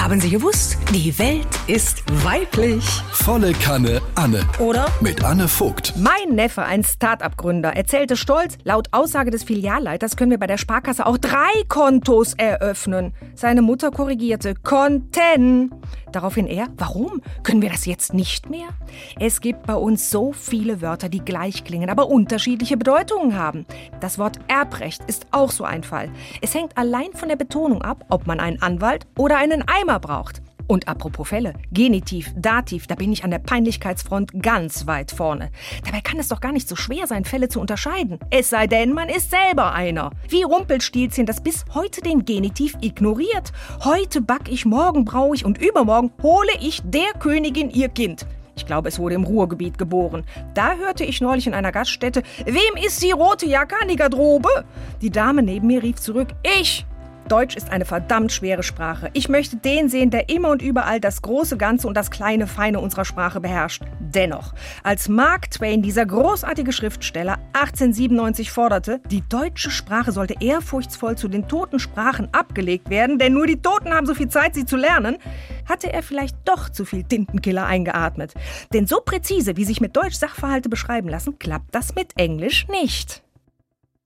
Haben Sie gewusst? Die Welt ist weiblich. Volle Kanne Anne. Oder? Mit Anne Vogt. Mein Neffe, ein Start-up-Gründer, erzählte stolz, laut Aussage des Filialleiters können wir bei der Sparkasse auch drei Kontos eröffnen. Seine Mutter korrigierte, Konten. Daraufhin er, warum? Können wir das jetzt nicht mehr? Es gibt bei uns so viele Wörter, die gleich klingen, aber unterschiedliche Bedeutungen haben. Das Wort Erbrecht ist auch so ein Fall. Es hängt allein von der Betonung ab, ob man einen Anwalt oder einen Eimer braucht. Und apropos Fälle, Genitiv, Dativ, da bin ich an der Peinlichkeitsfront ganz weit vorne. Dabei kann es doch gar nicht so schwer sein, Fälle zu unterscheiden. Es sei denn, man ist selber einer. Wie Rumpelstilzchen, das bis heute den Genitiv ignoriert. Heute back ich, morgen brauche ich und übermorgen hole ich der Königin ihr Kind. Ich glaube, es wurde im Ruhrgebiet geboren. Da hörte ich neulich in einer Gaststätte, wem ist die rote Jacke an die Garderobe? Die Dame neben mir rief zurück, ich. Deutsch ist eine verdammt schwere Sprache. Ich möchte den sehen, der immer und überall das große Ganze und das kleine Feine unserer Sprache beherrscht. Dennoch, als Mark Twain, dieser großartige Schriftsteller, 1897 forderte, die deutsche Sprache sollte ehrfurchtsvoll zu den toten Sprachen abgelegt werden, denn nur die Toten haben so viel Zeit, sie zu lernen, hatte er vielleicht doch zu viel Tintenkiller eingeatmet. Denn so präzise, wie sich mit Deutsch Sachverhalte beschreiben lassen, klappt das mit Englisch nicht.